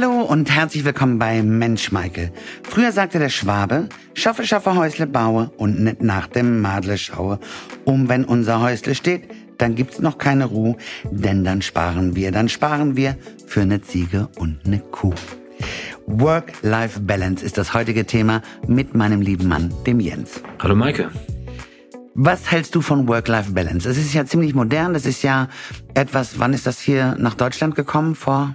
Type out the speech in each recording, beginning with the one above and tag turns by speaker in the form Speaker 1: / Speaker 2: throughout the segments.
Speaker 1: Hallo und herzlich willkommen bei Mensch Michael. Früher sagte der Schwabe, schaffe, schaffe, Häusle baue und nicht nach dem Madle schaue. Um wenn unser Häusle steht, dann gibt's noch keine Ruhe, denn dann sparen wir, dann sparen wir für eine Ziege und eine Kuh. Work-Life-Balance ist das heutige Thema mit meinem lieben Mann, dem Jens.
Speaker 2: Hallo Maike.
Speaker 1: Was hältst du von Work-Life-Balance? Es ist ja ziemlich modern, das ist ja etwas, wann ist das hier nach Deutschland gekommen? Vor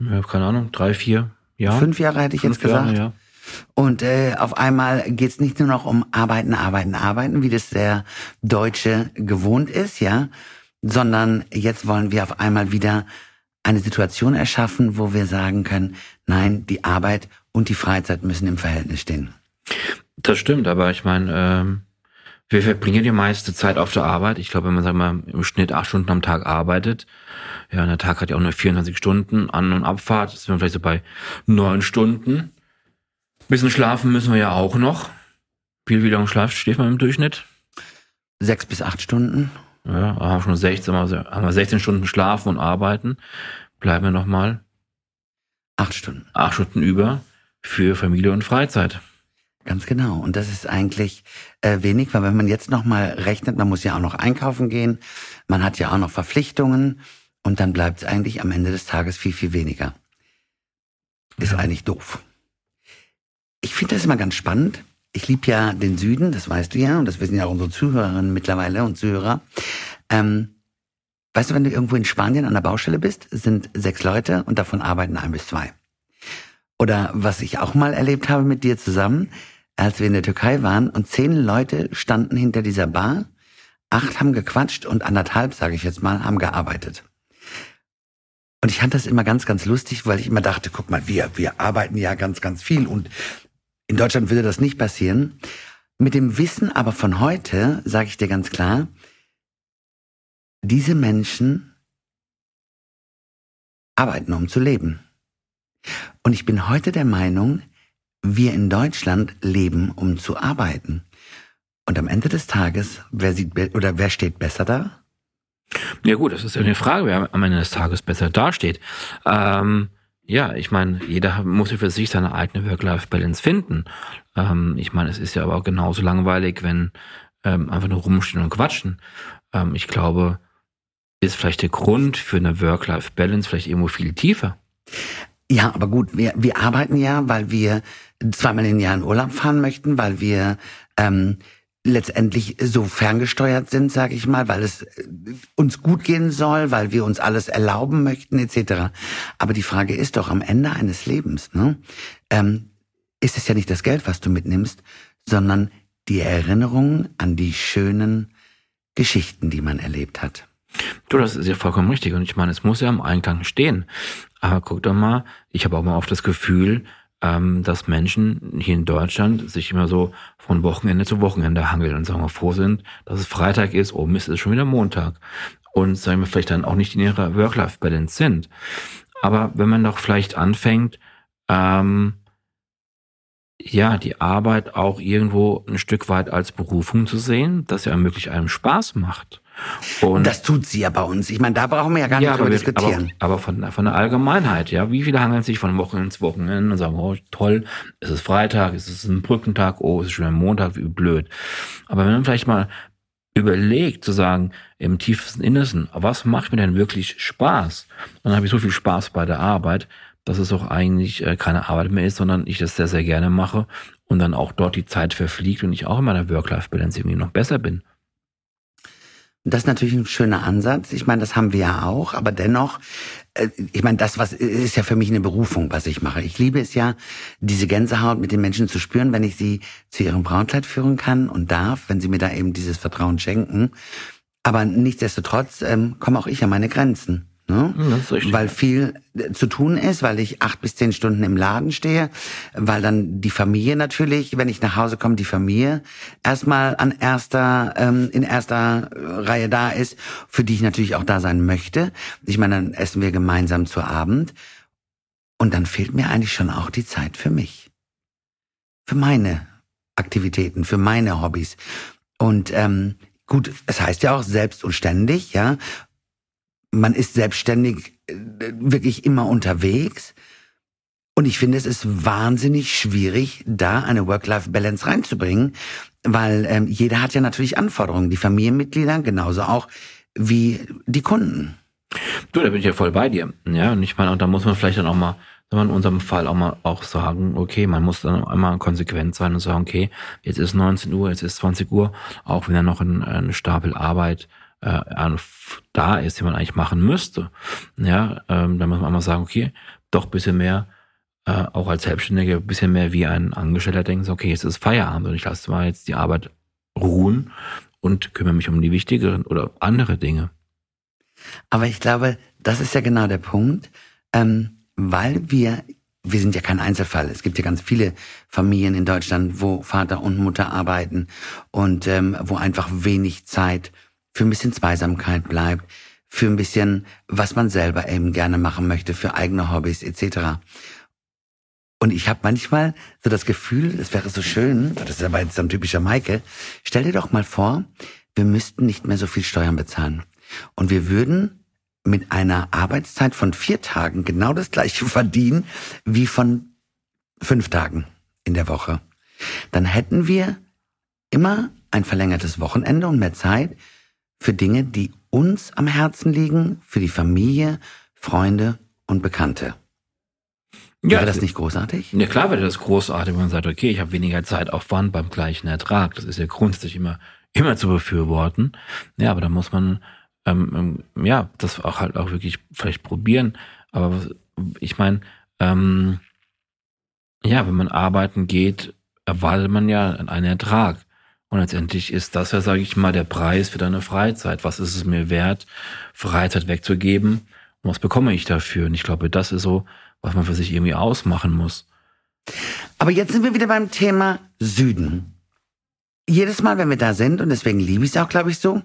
Speaker 2: ja, keine Ahnung, drei, vier Jahre.
Speaker 1: Fünf Jahre hätte ich
Speaker 2: Fünf
Speaker 1: jetzt gesagt.
Speaker 2: Jahre, ja.
Speaker 1: Und äh, auf einmal geht's nicht nur noch um Arbeiten, Arbeiten, Arbeiten, wie das der Deutsche gewohnt ist, ja, sondern jetzt wollen wir auf einmal wieder eine Situation erschaffen, wo wir sagen können, nein, die Arbeit und die Freizeit müssen im Verhältnis stehen.
Speaker 2: Das stimmt, aber ich meine, ähm, wir verbringen die meiste Zeit auf der Arbeit. Ich glaube, wenn man sagen wir, mal, im Schnitt acht Stunden am Tag arbeitet, ja, der Tag hat ja auch nur 24 Stunden An- und Abfahrt, sind wir vielleicht so bei neun Stunden. bisschen schlafen müssen wir ja auch noch. Wie, wie lange schlaft, steht man im Durchschnitt?
Speaker 1: Sechs bis acht Stunden.
Speaker 2: Ja, haben wir schon 16, haben wir 16 Stunden schlafen und arbeiten. Bleiben wir nochmal
Speaker 1: Acht Stunden.
Speaker 2: acht Stunden über für Familie und Freizeit.
Speaker 1: Ganz genau. Und das ist eigentlich äh, wenig, weil wenn man jetzt nochmal rechnet, man muss ja auch noch einkaufen gehen, man hat ja auch noch Verpflichtungen und dann bleibt es eigentlich am Ende des Tages viel, viel weniger. Ist
Speaker 2: Ja.
Speaker 1: eigentlich doof. Ich finde das immer ganz spannend. Ich liebe ja den Süden, das weißt du ja, und das wissen ja auch unsere Zuhörerinnen mittlerweile und Zuhörer. Ähm, weißt du, wenn du irgendwo in Spanien an der Baustelle bist, sind sechs Leute und davon arbeiten ein bis zwei. Oder was ich auch mal erlebt habe mit dir zusammen, als wir in der Türkei waren und zehn Leute standen hinter dieser Bar, acht haben gequatscht und anderthalb, sage ich jetzt mal, haben gearbeitet. Und ich fand das immer ganz, ganz lustig, weil ich immer dachte, guck mal, wir, wir arbeiten ja ganz, ganz viel und in Deutschland würde das nicht passieren. Mit dem Wissen aber von heute sage ich dir ganz klar, diese Menschen arbeiten, um zu leben. Und ich bin heute der Meinung, wir in Deutschland leben, um zu arbeiten. Und am Ende des Tages, wer sieht oder wer steht besser da?
Speaker 2: Ja gut, das ist ja eine Frage, wer am Ende des Tages besser dasteht. Ähm, ja, ich meine, jeder muss ja für sich seine eigene Work-Life-Balance finden. Ähm, ich meine, es ist ja aber auch genauso langweilig, wenn ähm, einfach nur rumstehen und quatschen. Ähm, ich glaube, ist vielleicht der Grund für eine Work-Life-Balance vielleicht irgendwo viel tiefer.
Speaker 1: Ja, aber gut, wir, wir arbeiten ja, weil wir zweimal im Jahr in Urlaub fahren möchten, weil wir ähm, letztendlich so ferngesteuert sind, sage ich mal, weil es äh, uns gut gehen soll, weil wir uns alles erlauben möchten, etc. Aber die Frage ist doch am Ende eines Lebens, ne? Ähm, ist es ja nicht das Geld, was du mitnimmst, sondern die Erinnerung an die schönen Geschichten, die man erlebt hat.
Speaker 2: Du, das ist ja vollkommen richtig. Und ich meine, es muss ja im Einklang stehen. Aber guck doch mal, ich habe auch mal oft das Gefühl, ähm, dass Menschen hier in Deutschland sich immer so von Wochenende zu Wochenende hangeln und sagen wir froh sind, dass es Freitag ist, oh Mist, es ist schon wieder Montag. Und sagen wir vielleicht dann auch nicht in ihrer Work-Life-Balance sind. Aber wenn man doch vielleicht anfängt, ähm, ja, die Arbeit auch irgendwo ein Stück weit als Berufung zu sehen, dass ja wirklich einem Spaß macht. Und
Speaker 1: Das tut sie ja bei uns. Ich meine, da brauchen wir ja gar nicht drüber
Speaker 2: wir-
Speaker 1: diskutieren.
Speaker 2: Aber, aber von, von der Allgemeinheit, ja. Wie viele hangeln sich von Wochenende zu Wochenende und sagen, oh, toll, es ist Freitag, es ist ein Brückentag, oh, es ist schon ein Montag, wie blöd. Aber wenn man vielleicht mal überlegt, zu sagen, im tiefsten Innersten, was macht mir denn wirklich Spaß? Dann habe ich so viel Spaß bei der Arbeit, dass es auch eigentlich äh, keine Arbeit mehr ist, sondern ich das sehr, sehr gerne mache und dann auch dort die Zeit verfliegt und ich auch in meiner Work-Life-Balance irgendwie noch besser bin.
Speaker 1: Das ist natürlich ein schöner Ansatz. Ich meine, das haben wir ja auch, aber dennoch, äh, ich meine, das was ist ja für mich eine Berufung, was ich mache. Ich liebe es ja, diese Gänsehaut mit den Menschen zu spüren, wenn ich sie zu ihrem Brautkleid führen kann und darf, wenn sie mir da eben dieses Vertrauen schenken. Aber nichtsdestotrotz ähm, komme auch ich an meine Grenzen. Ne?
Speaker 2: Richtig.
Speaker 1: Weil viel äh, zu tun ist, weil ich acht bis zehn Stunden im Laden stehe, weil dann die Familie natürlich, wenn ich nach Hause komme, die Familie erstmal an erster, ähm, in erster äh, Reihe da ist, für die ich natürlich auch da sein möchte. Ich meine, dann essen wir gemeinsam zu Abend und dann fehlt mir eigentlich schon auch die Zeit für mich, für meine Aktivitäten, für meine Hobbys. Und ähm, gut, es heißt ja auch selbst und ständig, ja. Man ist selbstständig äh, wirklich immer unterwegs. Und ich finde, es ist wahnsinnig schwierig, da eine Work-Life-Balance reinzubringen, weil ähm, jeder hat ja natürlich Anforderungen, die Familienmitglieder genauso auch wie die Kunden.
Speaker 2: Du, da bin ich ja voll bei dir. Ja, und ich meine, und da muss man vielleicht dann auch mal, in unserem Fall auch mal auch sagen, okay, man muss dann einmal konsequent sein und sagen, okay, jetzt ist 19 Uhr, jetzt ist 20 Uhr, auch wenn da noch ein, ein Stapel Arbeit äh, da ist, die man eigentlich machen müsste. Ja, ähm, dann muss man einmal sagen, okay, doch bisschen mehr, äh, auch als Selbstständiger, bisschen mehr wie ein Angestellter denken, so, okay, jetzt ist Feierabend und ich lasse mal jetzt die Arbeit ruhen und kümmere mich um die wichtigeren oder andere Dinge.
Speaker 1: Aber ich glaube, das ist ja genau der Punkt, ähm, weil wir, wir sind ja kein Einzelfall. Es gibt ja ganz viele Familien in Deutschland, wo Vater und Mutter arbeiten und ähm, wo einfach wenig Zeit für ein bisschen Zweisamkeit bleibt, für ein bisschen, was man selber eben gerne machen möchte, für eigene Hobbys etc. Und ich habe manchmal so das Gefühl, es wäre so schön, das ist aber jetzt ein typischer Maike, stell dir doch mal vor, wir müssten nicht mehr so viel Steuern bezahlen. Und wir würden mit einer Arbeitszeit von vier Tagen genau das gleiche verdienen wie von fünf Tagen in der Woche. Dann hätten wir immer ein verlängertes Wochenende und mehr Zeit für Dinge, die uns am Herzen liegen, für die Familie, Freunde und Bekannte. Ja, wäre das nicht großartig?
Speaker 2: Ja, klar wäre das großartig, wenn man sagt, okay, ich habe weniger Zeitaufwand beim gleichen Ertrag. Das ist ja grundsätzlich immer, immer zu befürworten. Ja, aber da muss man ähm, ähm, ja, das auch halt auch wirklich vielleicht probieren. Aber ich meine, ähm, ja, wenn man arbeiten geht, erwartet man ja einen Ertrag. Und letztendlich ist das ja, sage ich mal, der Preis für deine Freizeit. Was ist es mir wert, Freizeit wegzugeben? Und was bekomme ich dafür? Und ich glaube, das ist so, was man für sich irgendwie ausmachen muss.
Speaker 1: Aber jetzt sind wir wieder beim Thema Süden. Jedes Mal, wenn wir da sind, und deswegen liebe ich es auch, glaube ich, so,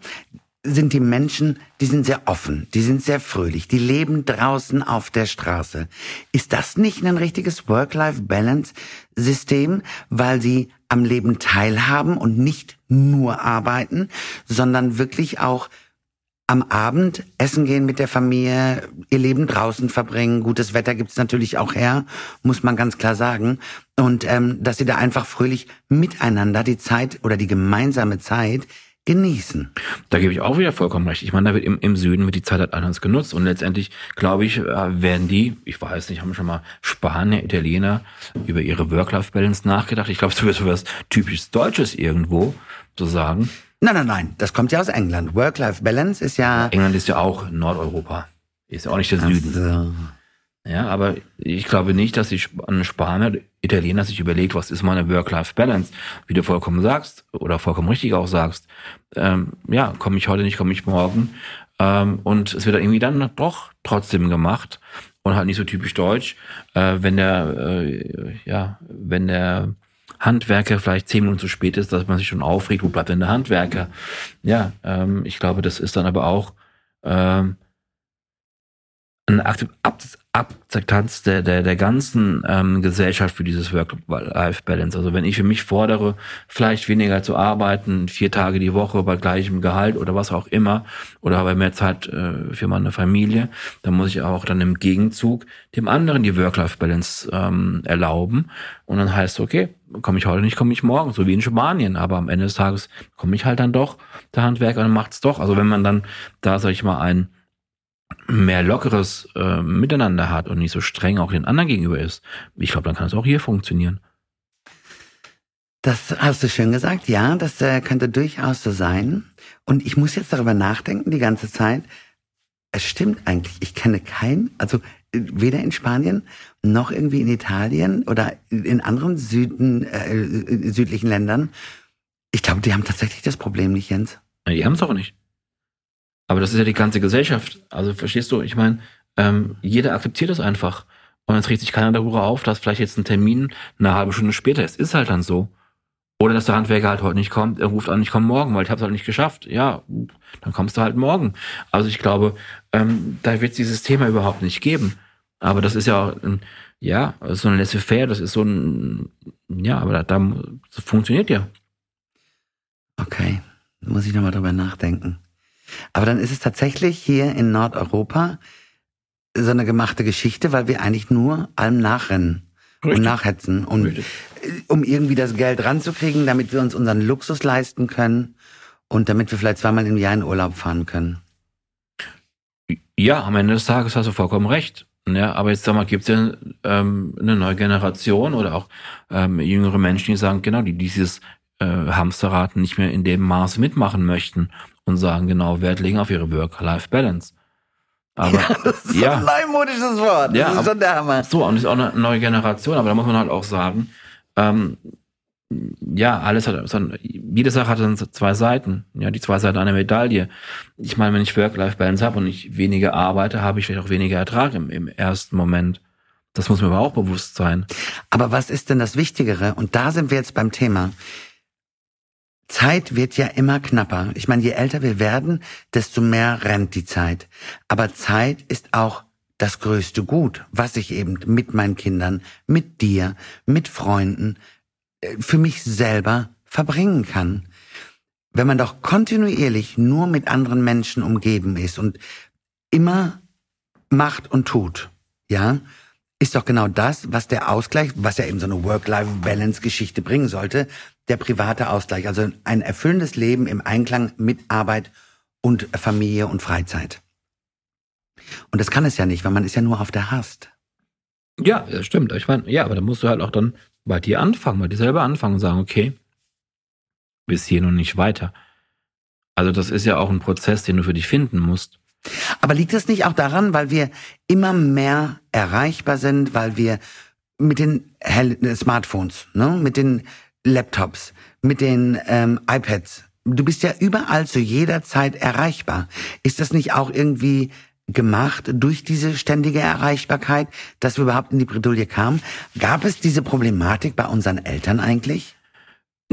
Speaker 1: sind die Menschen, die sind sehr offen, die sind sehr fröhlich, die leben draußen auf der Straße. Ist das nicht ein richtiges Work-Life-Balance-System, weil sie am Leben teilhaben und nicht nur arbeiten, sondern wirklich auch am Abend essen gehen mit der Familie, ihr Leben draußen verbringen. Gutes Wetter gibt's natürlich auch her, muss man ganz klar sagen. Und ähm, dass sie da einfach fröhlich miteinander die Zeit oder die gemeinsame Zeit genießen.
Speaker 2: Da gebe ich auch wieder vollkommen recht. Ich meine, da wird im, im Süden wird die Zeit halt anders genutzt und letztendlich, glaube ich, äh, werden die, ich weiß nicht, haben schon mal Spanier, Italiener über ihre Work-Life-Balance nachgedacht. Ich glaube, es wird so was typisch Deutsches irgendwo zu sagen.
Speaker 1: Nein, nein, nein, das kommt ja aus England. Work-Life-Balance ist ja...
Speaker 2: England ist ja auch Nordeuropa. Ist ja auch nicht der Süden. So. Ja, aber ich glaube nicht, dass die ein Spanier, Italiener sich überlegt, was ist meine Work-Life-Balance, wie du vollkommen sagst oder vollkommen richtig auch sagst. Ähm, ja, komme ich heute nicht, komme ich morgen. Ähm, und es wird irgendwie dann doch trotzdem gemacht und halt nicht so typisch deutsch, äh, wenn der, äh, ja, wenn der Handwerker vielleicht zehn Minuten zu spät ist, dass man sich schon aufregt, wo bleibt denn der Handwerker? Ja, ähm, ich glaube, das ist dann aber auch ähm, eine Akzeptanz der, der, der ganzen ähm, Gesellschaft für dieses Work-Life-Balance. Also wenn ich für mich fordere, vielleicht weniger zu arbeiten, vier Tage die Woche bei gleichem Gehalt oder was auch immer, oder aber mehr Zeit äh, für meine Familie, dann muss ich auch dann im Gegenzug dem anderen die Work-Life-Balance ähm, erlauben. Und dann heißt, okay, komme ich heute nicht, komme ich morgen, so wie in Spanien. Aber am Ende des Tages komme ich halt dann doch, der Handwerker, und macht's doch. Also wenn man dann da, sag ich mal, ein mehr lockeres äh, Miteinander hat und nicht so streng auch den anderen gegenüber ist, ich glaube, dann kann es auch hier funktionieren.
Speaker 1: Das hast du schön gesagt, ja, das äh, könnte durchaus so sein. Und ich muss jetzt darüber nachdenken die ganze Zeit. Es stimmt eigentlich, ich kenne keinen, also äh, weder in Spanien noch irgendwie in Italien oder in anderen Süden, äh, äh, südlichen Ländern. Ich glaube, die haben tatsächlich das Problem nicht, Jens.
Speaker 2: Die haben es auch nicht. Aber das ist ja die ganze Gesellschaft. Also verstehst du, ich meine, ähm, jeder akzeptiert es einfach. Und dann trägt sich keiner darüber auf, dass vielleicht jetzt ein Termin eine halbe Stunde später ist. Ist halt dann so. Oder dass der Handwerker halt heute nicht kommt, er ruft an, ich komme morgen, weil ich habe es halt nicht geschafft. Ja, dann kommst du halt morgen. Also ich glaube, ähm, da wird es dieses Thema überhaupt nicht geben. Aber das ist ja, ein, ja, so ein Laissez-faire, das ist so ein, ja, aber da, da das funktioniert ja.
Speaker 1: Okay, muss ich nochmal drüber nachdenken. Aber dann ist es tatsächlich hier in Nordeuropa so eine gemachte Geschichte, weil wir eigentlich nur allem nachrennen. Richtig. und nachhetzen. Und Richtig. um irgendwie das Geld ranzukriegen, damit wir uns unseren Luxus leisten können und damit wir vielleicht zweimal im Jahr in Urlaub fahren können.
Speaker 2: Ja, am Ende des Tages hast du vollkommen recht. Ja, aber jetzt sag mal, gibt es ja ähm, eine neue Generation oder auch ähm, jüngere Menschen, die sagen, genau, die dieses äh, Hamsterrad nicht mehr in dem Maße mitmachen möchten und sagen genau Wert legen auf ihre Work-Life-Balance.
Speaker 1: Aber ja, das ist ja, ein neumodisches Wort. Das ja, ist schon der Hammer.
Speaker 2: So, und das ist auch eine neue Generation, aber da muss man halt auch sagen, ähm, ja, alles hat, jede Sache hat dann zwei Seiten. Ja, die zwei Seiten einer Medaille. Ich meine, wenn ich Work-Life-Balance habe und ich weniger arbeite, habe ich vielleicht auch weniger Ertrag im, im ersten Moment. Das muss mir aber auch bewusst sein.
Speaker 1: Aber was ist denn das Wichtigere? Und da sind wir jetzt beim Thema. Zeit wird ja immer knapper. Ich meine, je älter wir werden, desto mehr rennt die Zeit. Aber Zeit ist auch das größte Gut, was ich eben mit meinen Kindern, mit dir, mit Freunden, äh, für mich selber verbringen kann. Wenn man doch kontinuierlich nur mit anderen Menschen umgeben ist und immer macht und tut, ja, ist doch genau das, was der Ausgleich, was ja eben so eine Work-Life-Balance-Geschichte bringen sollte, der private Ausgleich, also ein erfüllendes Leben im Einklang mit Arbeit und Familie und Freizeit. Und das kann es ja nicht, weil man ist ja nur auf der Hast.
Speaker 2: Ja, das stimmt. Ich meine, ja, aber da musst du halt auch dann bei dir anfangen, bei dir selber anfangen und sagen, okay, bis hier und nicht weiter. Also das ist ja auch ein Prozess, den du für dich finden musst.
Speaker 1: Aber liegt das nicht auch daran, weil wir immer mehr erreichbar sind, weil wir mit den äh, Smartphones, ne, mit den Laptops, mit den ähm, iPads, du bist ja überall zu jeder Zeit erreichbar. Ist das nicht auch irgendwie gemacht durch diese ständige Erreichbarkeit, dass wir überhaupt in die Bredouille kamen? Gab es diese Problematik bei unseren Eltern eigentlich?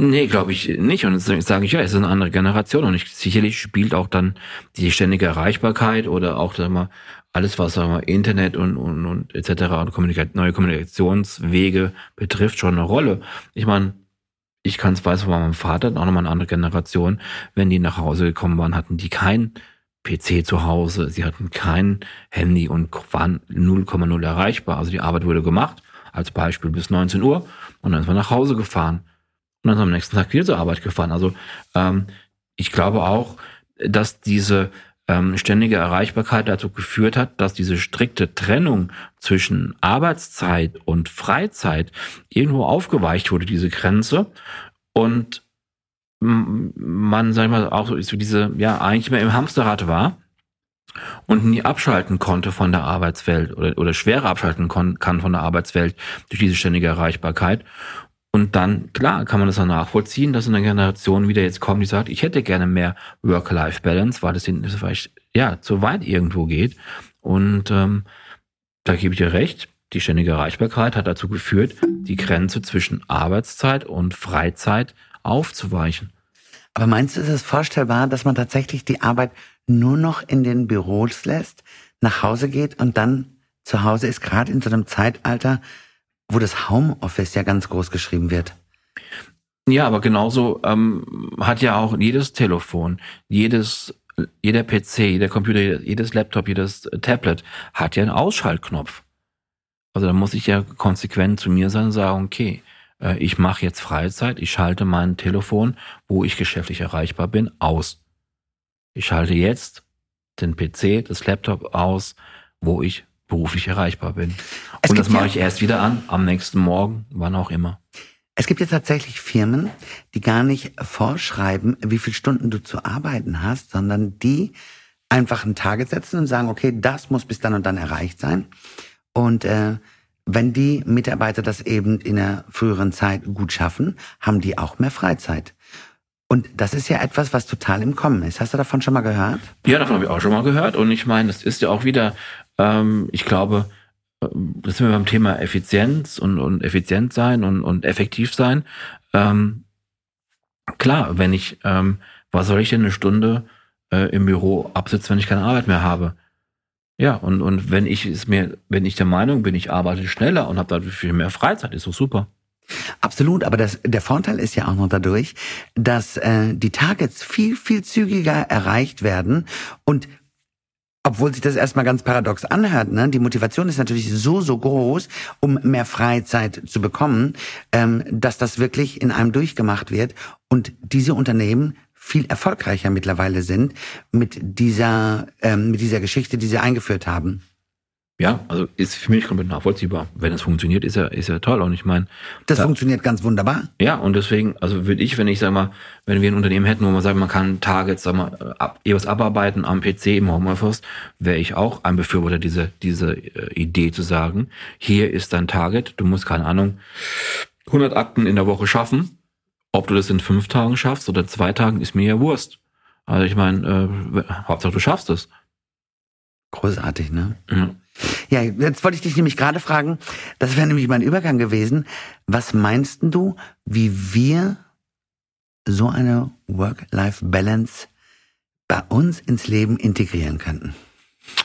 Speaker 2: Nee, glaube ich nicht. Und jetzt sage ich ja, es ist eine andere Generation und ich, sicherlich spielt auch dann die ständige Erreichbarkeit oder auch sag mal, alles, was sag mal, Internet und, und, und etc. und Kommunika neue Kommunikationswege betrifft, schon eine Rolle. Ich meine, ich kann es weiß von meinem Vater, auch nochmal eine andere Generation, wenn die nach Hause gekommen waren, hatten die kein PC zu Hause, sie hatten kein Handy und waren 0,0 erreichbar. Also die Arbeit wurde gemacht, als Beispiel bis 19 Uhr und dann ist man nach Hause gefahren und dann am nächsten Tag wieder zur Arbeit gefahren. Also ähm, ich glaube auch, dass diese ähm, ständige Erreichbarkeit dazu geführt hat, dass diese strikte Trennung zwischen Arbeitszeit und Freizeit irgendwo aufgeweicht wurde, diese Grenze. Und man, sag ich mal, auch so diese, ja, eigentlich mehr im Hamsterrad war und nie abschalten konnte von der Arbeitswelt oder, oder schwerer abschalten kann von der Arbeitswelt durch diese ständige Erreichbarkeit. Und dann, klar, kann man das auch nachvollziehen, dass eine Generation wieder jetzt kommt, die sagt, ich hätte gerne mehr Work-Life-Balance, weil das, das vielleicht, ja, zu weit irgendwo geht. Und ähm, da gebe ich dir recht, die ständige Erreichbarkeit hat dazu geführt, die Grenze zwischen Arbeitszeit und Freizeit aufzuweichen.
Speaker 1: Aber meinst du, ist es vorstellbar, dass man tatsächlich die Arbeit nur noch in den Büros lässt, nach Hause geht und dann zu Hause ist, gerade in so einem Zeitalter, wo das Homeoffice ja ganz groß geschrieben wird?
Speaker 2: Ja, aber genauso ähm, hat ja auch jedes Telefon, jedes, jeder PC, jeder Computer, jedes Laptop, jedes Tablet hat ja einen Ausschaltknopf. Also da muss ich ja konsequent zu mir sein und sagen, okay, äh, ich mache jetzt Freizeit, ich schalte mein Telefon, wo ich geschäftlich erreichbar bin, aus. Ich schalte jetzt den PC, das Laptop aus, wo ich beruflich erreichbar bin. Es Und das mache ja, ich erst wieder an, am nächsten Morgen, wann auch immer.
Speaker 1: Es gibt ja tatsächlich Firmen, die gar nicht vorschreiben, wie viele Stunden du zu arbeiten hast, sondern die einfach ein Target setzen und sagen, okay, das muss bis dann und dann erreicht sein. Und äh, wenn die Mitarbeiter das eben in der früheren Zeit gut schaffen, haben die auch mehr Freizeit. Und das ist ja etwas, was total im Kommen ist. Hast du davon schon mal gehört?
Speaker 2: Ja, davon habe ich auch schon mal gehört. Und ich meine, das ist ja auch wieder, ähm, ich glaube, ähm, das sind wir beim Thema Effizienz und, und effizient sein und, und effektiv sein. Ähm, klar, wenn ich, ähm, was soll ich denn eine Stunde äh, im Büro absitzen, wenn ich keine Arbeit mehr habe? Ja, und, und wenn ich es mir, wenn ich der Meinung bin, ich arbeite schneller und habe dadurch viel mehr Freizeit, ist doch super.
Speaker 1: Absolut, aber das, der Vorteil ist ja auch noch dadurch, dass äh, die Targets viel, viel zügiger erreicht werden und Obwohl sich das erstmal ganz paradox anhört, ne? Die Motivation ist natürlich so, so groß, um mehr Freizeit zu bekommen, ähm, dass das wirklich in einem durchgemacht wird und diese Unternehmen viel erfolgreicher mittlerweile sind mit dieser, ähm, mit dieser Geschichte, die sie eingeführt haben.
Speaker 2: Ja, also ist für mich komplett nachvollziehbar. Wenn es funktioniert, ist ja, ist ja toll. Und ich meine.
Speaker 1: Das da, funktioniert ganz wunderbar.
Speaker 2: Ja, und deswegen, also würde ich, wenn ich sag mal, wenn wir ein Unternehmen hätten, wo man sagt, man kann Targets, sag mal, ab, etwas abarbeiten am PC im Homeoffice, wäre ich auch ein Befürworter dieser, diese äh, Idee zu sagen, hier ist dein Target, du musst, keine Ahnung, 100 Akten in der Woche schaffen. Ob du das in fünf Tagen schaffst oder zwei Tagen, ist mir ja Wurst. Also ich meine, äh, Hauptsache du schaffst es.
Speaker 1: Großartig, ne? Ja. Ja, jetzt wollte ich dich nämlich gerade fragen, das wäre nämlich mein Übergang gewesen. Was meinst du, wie wir so eine Work-Life-Balance bei uns ins Leben integrieren könnten?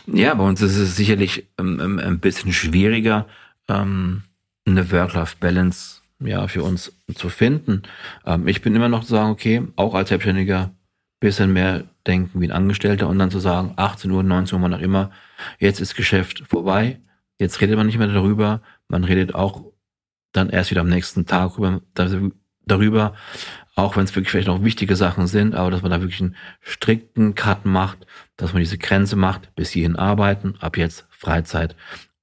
Speaker 2: Ja, bei uns ist es sicherlich ähm, ähm ein bisschen schwieriger, ähm, eine Work-Life-Balance ja, für uns zu finden. Ähm, ich bin immer noch zu sagen, okay, auch als Selbstständiger bisschen mehr denken wie ein Angestellter und dann zu sagen, 18 Uhr, 19 Uhr, wann auch immer, jetzt ist Geschäft vorbei, jetzt redet man nicht mehr darüber, man redet auch dann erst wieder am nächsten Tag darüber, auch wenn es wirklich vielleicht noch wichtige Sachen sind, aber dass man da wirklich einen strikten Cut macht, dass man diese Grenze macht, bis hierhin arbeiten, ab jetzt Freizeit,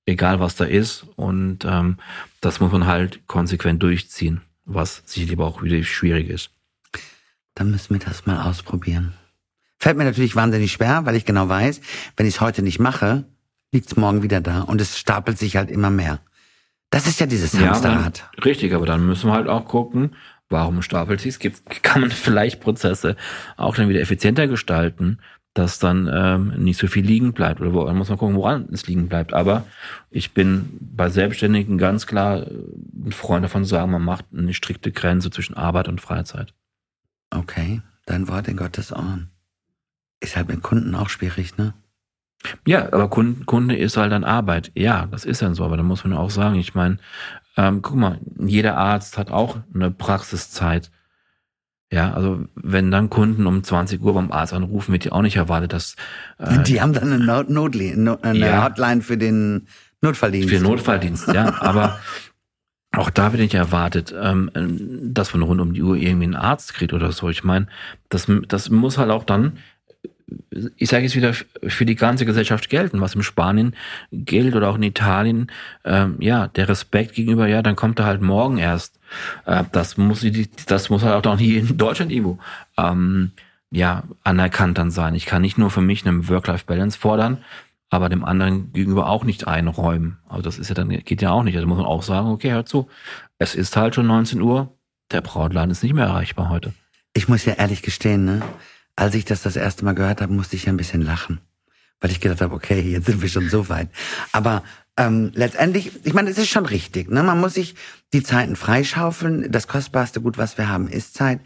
Speaker 2: egal was da ist und ähm, das muss man halt konsequent durchziehen, was sicherlich aber auch wieder schwierig ist.
Speaker 1: Dann müssen wir das mal ausprobieren. Fällt mir natürlich wahnsinnig schwer, weil ich genau weiß, wenn ich es heute nicht mache, liegt es morgen wieder da und es stapelt sich halt immer mehr. Das ist ja dieses Hamsterrad.
Speaker 2: Ja, richtig, aber dann müssen wir halt auch gucken, warum stapelt sich es? Kann man vielleicht Prozesse auch dann wieder effizienter gestalten, dass dann ähm, nicht so viel liegen bleibt. Oder wo, dann muss man gucken, woran es liegen bleibt. Aber ich bin bei Selbstständigen ganz klar äh, ein Freund davon zu sagen, man macht eine strikte Grenze zwischen Arbeit und Freizeit.
Speaker 1: Okay, dein Wort in Gottes Ohren. Ist halt mit Kunden auch schwierig, ne?
Speaker 2: Ja, aber Kunde, Kunde ist halt dann Arbeit. Ja, das ist dann so, aber da muss man auch sagen, ich meine, ähm, guck mal, jeder Arzt hat auch eine Praxiszeit. Ja, also wenn dann Kunden um 20 Uhr beim Arzt anrufen, wird ja auch nicht erwartet, dass
Speaker 1: äh, die haben dann eine, Not Notli eine ja, Hotline für den Notfalldienst.
Speaker 2: Für den Notfalldienst, ja. Aber auch da wird nicht erwartet, ähm, dass man rund um die Uhr irgendwie einen Arzt kriegt oder so. Ich meine, das, das muss halt auch dann, ich sage jetzt wieder, für die ganze Gesellschaft gelten, was in Spanien gilt oder auch in Italien. Ähm, ja, der Respekt gegenüber, ja, dann kommt er halt morgen erst. Äh, das muss das muss halt auch hier in Deutschland irgendwo ähm, ja anerkannt dann sein. Ich kann nicht nur für mich eine Work-Life-Balance fordern, aber dem anderen gegenüber auch nicht einräumen. Also das ist ja dann, geht ja auch nicht. Also muss man auch sagen, okay, hör zu, es ist halt schon 19 Uhr, der Brautladen ist nicht mehr erreichbar heute.
Speaker 1: Ich muss ja ehrlich gestehen, ne, als ich das das erste Mal gehört habe, musste ich ja ein bisschen lachen. Weil ich gedacht habe, okay, jetzt sind wir schon so weit. Aber ähm, letztendlich, ich meine, es ist schon richtig. Ne? Man muss sich die Zeiten freischaufeln. Das kostbarste Gut, was wir haben, ist Zeit.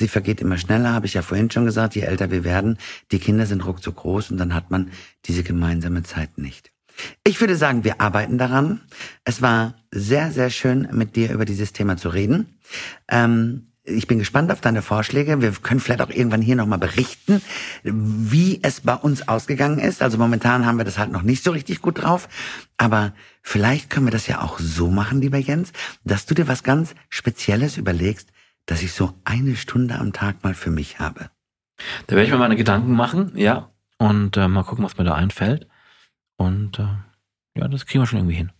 Speaker 1: Sie vergeht immer schneller, habe ich ja vorhin schon gesagt, je älter wir werden, die Kinder sind ruckzuck groß und dann hat man diese gemeinsame Zeit nicht. Ich würde sagen, wir arbeiten daran. Es war sehr, sehr schön, mit dir über dieses Thema zu reden. Ähm, ich bin gespannt auf deine Vorschläge. Wir können vielleicht auch irgendwann hier nochmal berichten, wie es bei uns ausgegangen ist. Also momentan haben wir das halt noch nicht so richtig gut drauf. Aber vielleicht können wir das ja auch so machen, lieber Jens, dass du dir was ganz Spezielles überlegst, dass ich so eine Stunde am Tag mal für mich habe.
Speaker 2: Da werde ich mir meine Gedanken machen, ja, und äh, mal gucken, was mir da einfällt. Und äh, ja, das kriegen wir schon irgendwie hin.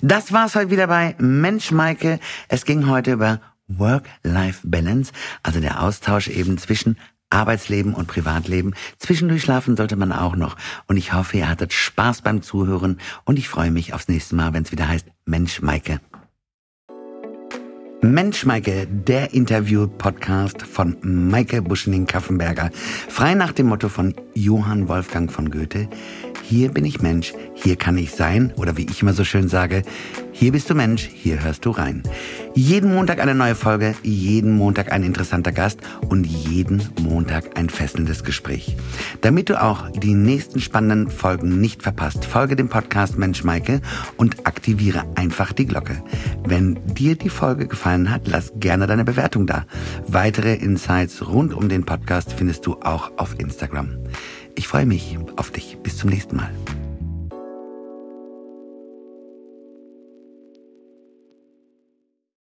Speaker 1: Das war's heute wieder bei Mensch Maike. Es ging heute über Work-Life-Balance, also der Austausch eben zwischen Arbeitsleben und Privatleben. Zwischendurch schlafen sollte man auch noch. Und ich hoffe, ihr hattet Spaß beim Zuhören und ich freue mich aufs nächste Mal, wenn es wieder heißt Mensch Maike. Mensch, Maike, der Interview-Podcast von Maike Buschening-Kaffenberger. Frei nach dem Motto von Johann Wolfgang von Goethe. Hier bin ich Mensch, hier kann ich sein. Oder wie ich immer so schön sage, hier bist du Mensch, hier hörst du rein. Jeden Montag eine neue Folge, jeden Montag ein interessanter Gast und jeden Montag ein fesselndes Gespräch. Damit du auch die nächsten spannenden Folgen nicht verpasst, folge dem Podcast Mensch Maike und aktiviere einfach die Glocke. Wenn dir die Folge gefallen hat, lass gerne deine Bewertung da. Weitere Insights rund um den Podcast findest du auch auf Instagram. Ich freue mich auf dich. Bis zum nächsten Mal.